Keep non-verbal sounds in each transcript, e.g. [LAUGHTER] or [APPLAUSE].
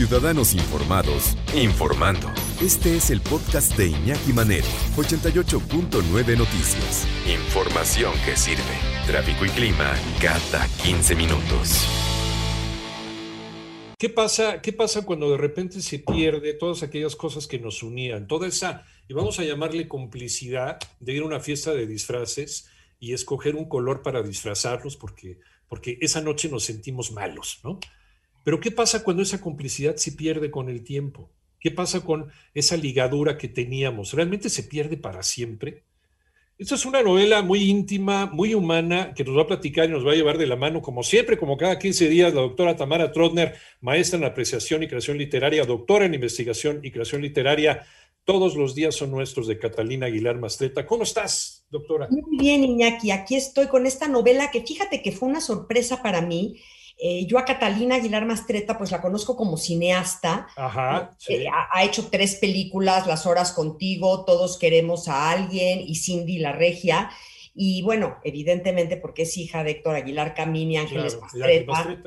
Ciudadanos Informados, informando. Este es el podcast de Iñaki Manero, 88.9 Noticias. Información que sirve. Tráfico y clima cada 15 minutos. ¿Qué pasa, ¿Qué pasa cuando de repente se pierde todas aquellas cosas que nos unían? Toda esa, y vamos a llamarle complicidad de ir a una fiesta de disfraces y escoger un color para disfrazarlos porque, porque esa noche nos sentimos malos, ¿no? Pero ¿qué pasa cuando esa complicidad se pierde con el tiempo? ¿Qué pasa con esa ligadura que teníamos? ¿Realmente se pierde para siempre? Esta es una novela muy íntima, muy humana, que nos va a platicar y nos va a llevar de la mano, como siempre, como cada 15 días, la doctora Tamara Trotner, maestra en apreciación y creación literaria, doctora en investigación y creación literaria. Todos los días son nuestros de Catalina Aguilar Mastreta. ¿Cómo estás, doctora? Muy bien, Iñaki. Aquí estoy con esta novela que fíjate que fue una sorpresa para mí eh, yo a Catalina Aguilar Mastreta, pues la conozco como cineasta. Ajá, eh, ha, hecho tres películas, Las Horas Contigo, Todos Queremos a Alguien y Cindy la Regia. Y bueno, evidentemente porque es hija de Héctor Aguilar Camín y Ángeles Mastreta,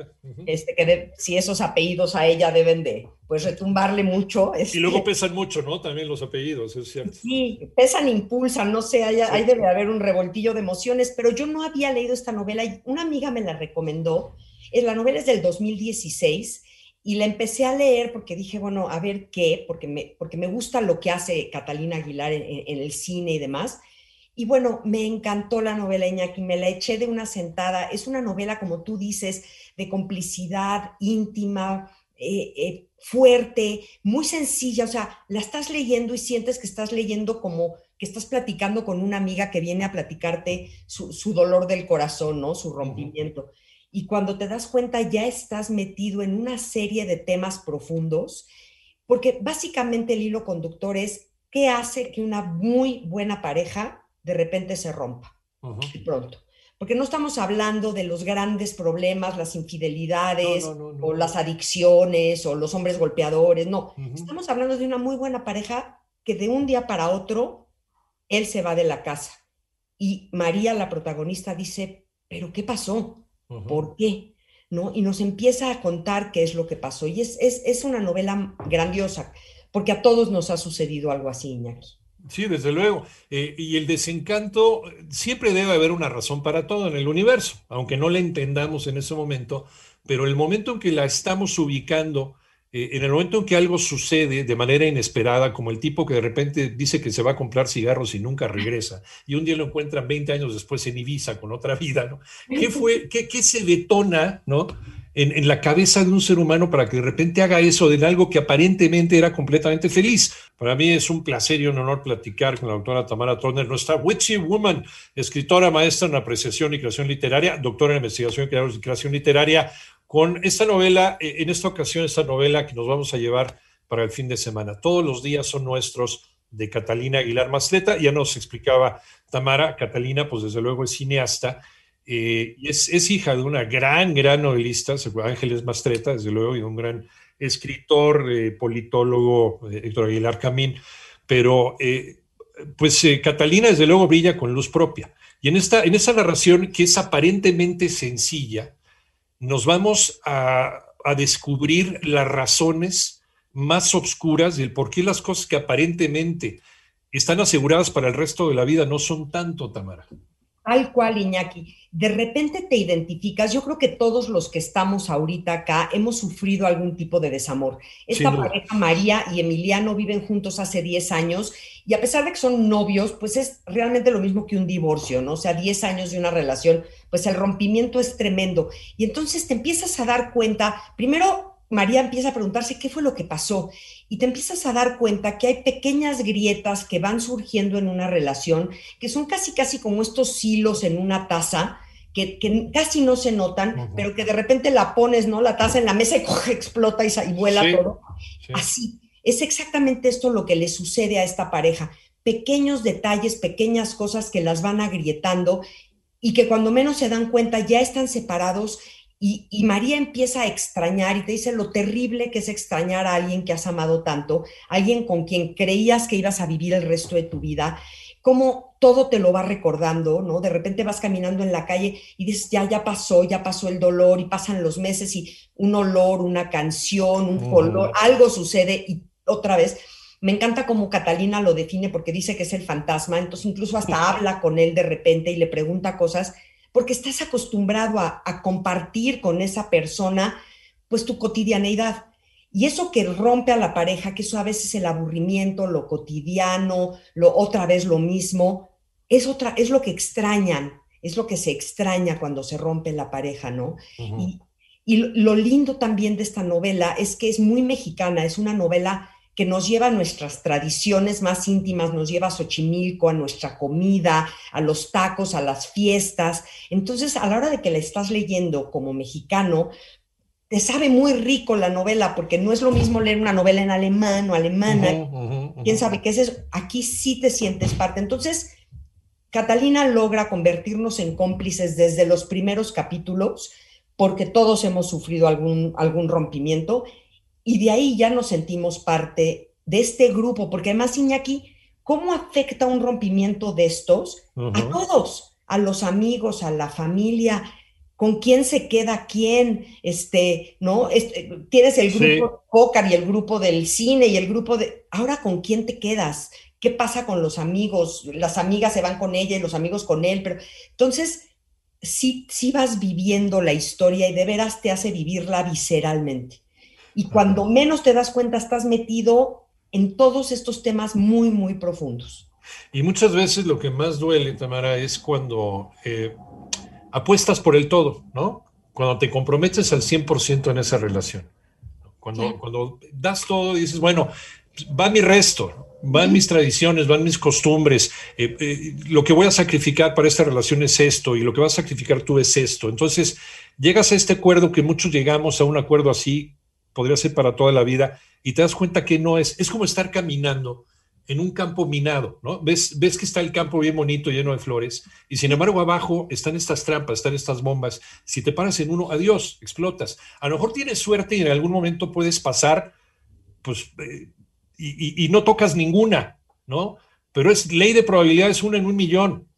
este, que si esos apellidos a ella deben de pues retumbarle mucho. y luego pesan mucho, ¿no? También los apellidos, es cierto. Sí, pesan, impulsan, no sé, ahí, ahí debe haber un revoltillo de emociones, pero yo no había leído esta novela y una amiga me la recomendó la novela es del 2016 y la empecé a leer porque dije, bueno, a ver qué, porque me, porque me gusta lo que hace Catalina Aguilar en, el cine y demás. Y bueno, me encantó la novela Iñaki, me la eché de una sentada. Es una novela, como tú dices, de complicidad íntima, eh, eh, fuerte, muy sencilla. O sea, la estás leyendo y sientes que estás leyendo como que estás platicando con una amiga que viene a platicarte su, su dolor del corazón, ¿no? Su rompimiento y cuando te das cuenta ya estás metido en una serie de temas profundos, porque básicamente el hilo conductor es qué hace que una muy buena pareja de repente se rompa pronto. Porque no estamos hablando de los grandes problemas, las infidelidades o las adicciones o los hombres golpeadores, no. Estamos hablando de una muy buena pareja que de un día para otro él se va de la casa. Y María, la protagonista, dice, pero ¿qué pasó? ¿Por qué? ¿No? Y nos empieza a contar qué es lo que pasó. Y es, es, una novela grandiosa, porque a todos nos ha sucedido algo así, Iñaki. Sí, desde luego. Eh, y el desencanto, siempre debe haber una razón para todo en el universo, aunque no la entendamos en ese momento, pero el momento en que la estamos ubicando eh, en el momento en que algo sucede de manera inesperada, como el tipo que de repente dice que se va a comprar cigarros y nunca regresa, y un día lo encuentran 20 años después en Ibiza con otra vida, ¿no? ¿Qué fue, qué, se detona, ¿no? En, la cabeza de un ser humano para que de repente haga eso de algo que aparentemente era completamente feliz. Para mí es un placer y un honor platicar con la doctora Tamara Troner, nuestra Witchy Woman, escritora, maestra en apreciación y creación literaria, doctora en investigación y creación literaria, con esta novela, eh, en esta ocasión, esta novela que nos vamos a llevar para el fin de semana. Todos los días son nuestros de Catalina Aguilar Masleta. Ya nos explicaba Tamara, Catalina, pues desde luego es cineasta. Eh, y es, hija de una gran, gran novelista, Ángeles Mastreta, desde luego, y un gran escritor, eh, politólogo, Héctor Aguilar Camín. Pero, pues Catalina, desde luego, brilla con luz propia. Y en esta, en esta narración, que es aparentemente sencilla, nos vamos a, descubrir las razones más obscuras del por qué las cosas que aparentemente están aseguradas para el resto de la vida no son tanto, Tamara. Tal cual, Iñaki. De repente te identificas. Yo creo que todos los que estamos ahorita acá hemos sufrido algún tipo de desamor. Esta pareja, María y Emiliano, viven juntos hace 10 años y a pesar de que son novios, pues es realmente lo mismo que un divorcio, ¿no? O sea, 10 años de una relación, pues el rompimiento es tremendo. Y entonces te empiezas a dar cuenta, primero María empieza a preguntarse qué fue lo que pasó y te empiezas a dar cuenta que hay pequeñas grietas que van surgiendo en una relación, que son casi, casi como estos hilos en una taza, que, casi no se notan, pero que de repente la pones, ¿no? La taza en la mesa y [LAUGHS] coge, explota y, vuela todo. Así, es exactamente esto lo que le sucede a esta pareja. Pequeños detalles, pequeñas cosas que las van agrietando y que cuando menos se dan cuenta ya están separados y, María empieza a extrañar y te dice lo terrible que es extrañar a alguien que has amado tanto, alguien con quien creías que ibas a vivir el resto de tu vida. cómo todo te lo va recordando, ¿no? De repente vas caminando en la calle y dices, ya, ya pasó, ya pasó el dolor y pasan los meses y un olor, una canción, un color, algo sucede y otra vez. Me encanta cómo Catalina lo define porque dice que es el fantasma, entonces incluso hasta [LAUGHS] habla con él de repente y le pregunta cosas, porque estás acostumbrado a, a compartir con esa persona pues tu cotidianeidad. Y eso que rompe a la pareja, que eso a veces el aburrimiento, lo cotidiano, lo otra vez lo mismo, es otra, es lo que extrañan, es lo que se extraña cuando se rompe la pareja, ¿no? y, y, lo lindo también de esta novela es que es muy mexicana, es una novela que nos lleva a nuestras tradiciones más íntimas, nos lleva a Xochimilco, a nuestra comida, a los tacos, a las fiestas. Entonces, a la hora de que la estás leyendo como mexicano, te sabe muy rico la novela, porque no es lo mismo leer una novela en alemán o alemana. ¿Quién sabe qué es eso? Aquí sí te sientes parte. Entonces, Catalina logra convertirnos en cómplices desde los primeros capítulos, porque todos hemos sufrido algún, algún rompimiento, y de ahí ya nos sentimos parte de este grupo, porque además, Iñaki, ¿cómo afecta un rompimiento de estos a todos? A los amigos, a la familia, con quién se queda quién, este, ¿no? Este, tienes el grupo sí. y el grupo del cine y el grupo de... Ahora, ¿con quién te quedas? ¿Qué pasa con los amigos? Las amigas se van con ella y los amigos con él, pero entonces sí, sí vas viviendo la historia y de veras te hace vivirla visceralmente. Y cuando menos te das cuenta, estás metido en todos estos temas muy, muy profundos. Y muchas veces lo que más duele, Tamara, es cuando eh, apuestas por el todo, ¿no? Cuando te comprometes al 100% en esa relación. Cuando, sí. cuando das todo y dices, bueno, va mi resto, van mis tradiciones, van mis costumbres, eh, eh, lo que voy a sacrificar para esta relación es esto y lo que vas a sacrificar tú es esto. Entonces, llegas a este acuerdo que muchos llegamos a un acuerdo así, podría ser para toda la vida, y te das cuenta que no es, es como estar caminando en un campo minado, ¿no? Ves, ves que está el campo bien bonito, lleno de flores, y sin embargo abajo están estas trampas, están estas bombas. Si te paras en uno, adiós, explotas. A lo mejor tienes suerte y en algún momento puedes pasar, pues, eh, y, y, y, no tocas ninguna, ¿no? Pero es ley de probabilidades una en un millón.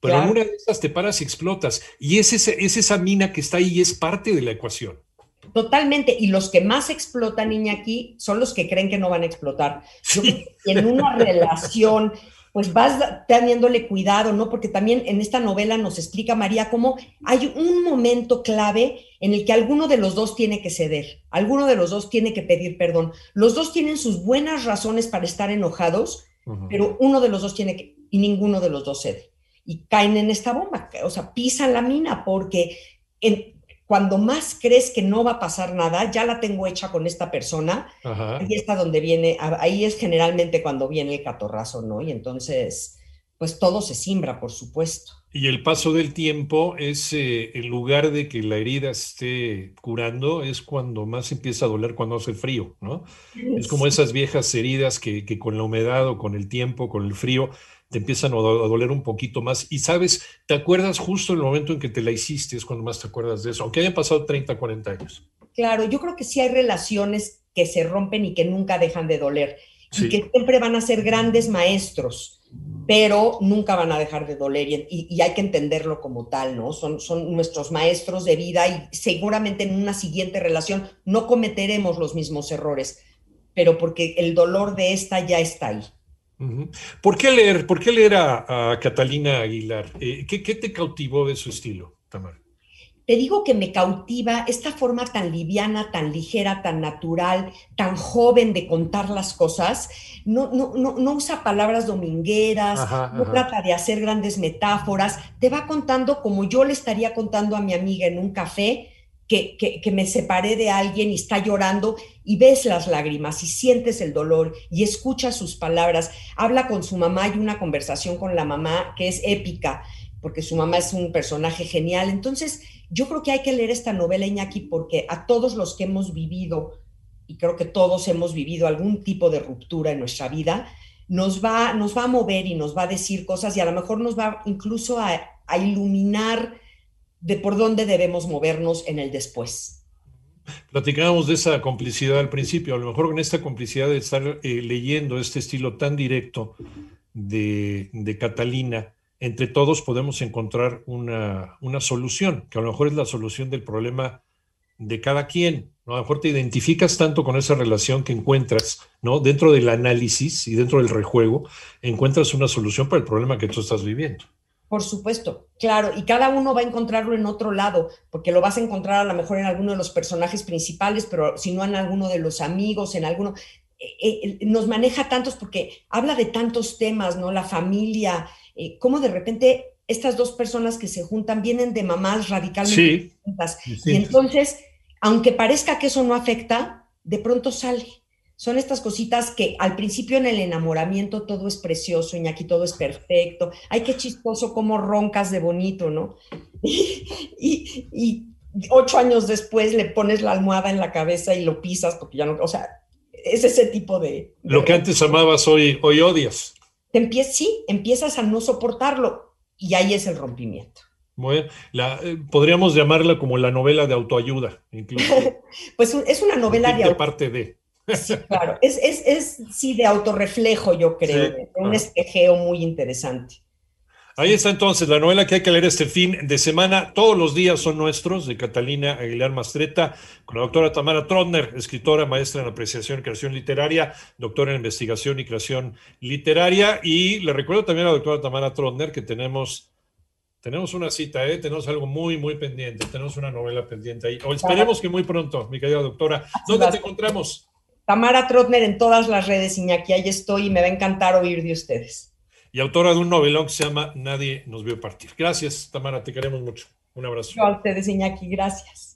Pero claro. en una de estas te paras y explotas. Y es, ese, es esa mina que está ahí y es parte de la ecuación. Totalmente. Y los que más explotan, niña, aquí son los que creen que no van a explotar. En una relación, pues vas teniéndole cuidado, ¿no? Porque también en esta novela nos explica María cómo hay un momento clave en el que alguno de los dos tiene que ceder, alguno de los dos tiene que pedir perdón. Los dos tienen sus buenas razones para estar enojados, uh -huh. pero uno de los dos tiene que, y ninguno de los dos cede. Y caen en esta bomba, o sea, pisan la mina porque en, cuando más crees que no va a pasar nada, ya la tengo hecha con esta persona, Ajá. ahí está donde viene, ahí es generalmente cuando viene el catorrazo, ¿no? Y entonces, pues todo se simbra, por supuesto. Y el paso del tiempo es, eh, en lugar de que la herida esté curando, es cuando más empieza a doler cuando hace frío, ¿no? Es como esas viejas heridas que, que con la humedad o con el tiempo, con el frío, te empiezan a doler un poquito más. Y sabes, te acuerdas justo el momento en que te la hiciste, es cuando más te acuerdas de eso, aunque hayan pasado 30, 40 años. Claro, yo creo que sí hay relaciones que se rompen y que nunca dejan de doler. Sí. Y que siempre van a ser grandes maestros, pero nunca van a dejar de doler. Y, y, y, hay que entenderlo como tal, ¿no? Son, son nuestros maestros de vida y seguramente en una siguiente relación no cometeremos los mismos errores, pero porque el dolor de esta ya está ahí. ¿Por qué leer, por qué leer a, a Catalina Aguilar? Eh, ¿qué, ¿qué, te cautivó de su estilo, Tamara? Te digo que me cautiva esta forma tan liviana, tan ligera, tan natural, tan joven de contar las cosas. No, no, no, no usa palabras domingueras, ajá, no ajá. trata de hacer grandes metáforas. Te va contando como yo le estaría contando a mi amiga en un café que, me separé de alguien y está llorando y ves las lágrimas y sientes el dolor y escuchas sus palabras. Habla con su mamá y una conversación con la mamá que es épica, porque su mamá es un personaje genial. Entonces, yo creo que hay que leer esta novela, Iñaki, porque a todos los que hemos vivido, y creo que todos hemos vivido algún tipo de ruptura en nuestra vida, nos va, nos va a mover y nos va a decir cosas y a lo mejor nos va incluso a iluminar de por dónde debemos movernos en el después. Platicábamos de esa complicidad al principio, a lo mejor con esta complicidad de estar eh, leyendo este estilo tan directo, de, Catalina, entre todos podemos encontrar una, una, solución, que a lo mejor es la solución del problema de cada quien. ¿no? A lo mejor te identificas tanto con esa relación que encuentras, ¿no? Dentro del análisis y dentro del rejuego, encuentras una solución para el problema que tú estás viviendo. Por supuesto, claro, y cada uno va a encontrarlo en otro lado, porque lo vas a encontrar a lo mejor en alguno de los personajes principales, pero si no en alguno de los amigos, en alguno. Eh, eh, nos maneja tantos porque habla de tantos temas, ¿no? La familia, eh, cómo de repente estas dos personas que se juntan vienen de mamás radicalmente distintas. Y entonces, aunque parezca que eso no afecta, de pronto sale son estas cositas que al principio en el enamoramiento todo es precioso, y aquí todo es perfecto. Ay, qué chistoso cómo roncas de bonito, ¿no? [LAUGHS] Y, ocho años después le pones la almohada en la cabeza y lo pisas porque ya no, o sea, es ese tipo de... Lo que antes amabas hoy, hoy odias. Te sí, empiezas a no soportarlo y ahí es el rompimiento. Bueno, la, eh, podríamos llamarla como la novela de autoayuda, incluso. [LAUGHS] pues es una novela de... parte de [LAUGHS] claro, es, es, es, sí de autorreflejo, yo creo, un espejeo muy interesante. Ahí está entonces la novela que hay que leer este fin de semana. Todos los días son nuestros, de Catalina Aguilar Mastreta, con la doctora Tamara Trotner, escritora, maestra en apreciación y creación literaria, doctora en investigación y creación literaria. Y le recuerdo también a la doctora Tamara Trotner que tenemos, tenemos una cita, ¿eh? tenemos algo muy, muy pendiente, tenemos una novela pendiente ahí. O esperemos que muy pronto, mi querida doctora. ¿Dónde te encontramos? Tamara Trotner en todas las redes, Iñaki, ahí estoy y me va a encantar oír de ustedes. Y autora de un novelón que se llama Nadie nos vio partir. Gracias, Tamara, te queremos mucho. Un abrazo. a ustedes, Iñaki, gracias.